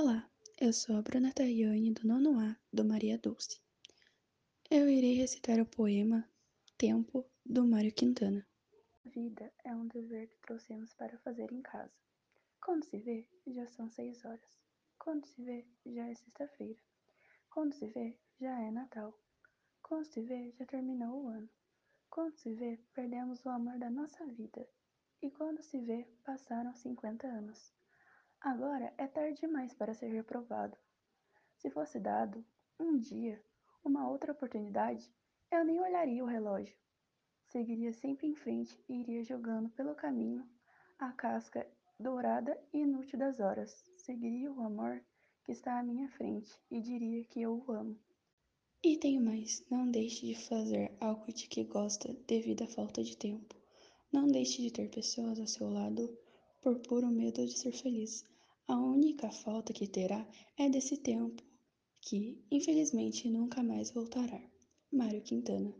Olá, eu sou a Bruna Tayane do nono A do Maria Dulce. Eu irei recitar o poema Tempo do Mário Quintana. A vida é um dever que trouxemos para fazer em casa. Quando se vê, já são seis horas. Quando se vê, já é sexta-feira. Quando se vê, já é Natal. Quando se vê, já terminou o ano. Quando se vê, perdemos o amor da nossa vida. E quando se vê, passaram cinquenta anos. Agora é tarde demais para ser reprovado. Se fosse dado, um dia, uma outra oportunidade, eu nem olharia o relógio. Seguiria sempre em frente e iria jogando pelo caminho a casca dourada e inútil das horas. Seguiria o amor que está à minha frente e diria que eu o amo. E tenho mais, não deixe de fazer algo de que gosta devido à falta de tempo. Não deixe de ter pessoas ao seu lado por puro medo de ser feliz. A única falta que terá é desse tempo, que infelizmente nunca mais voltará. Mário Quintana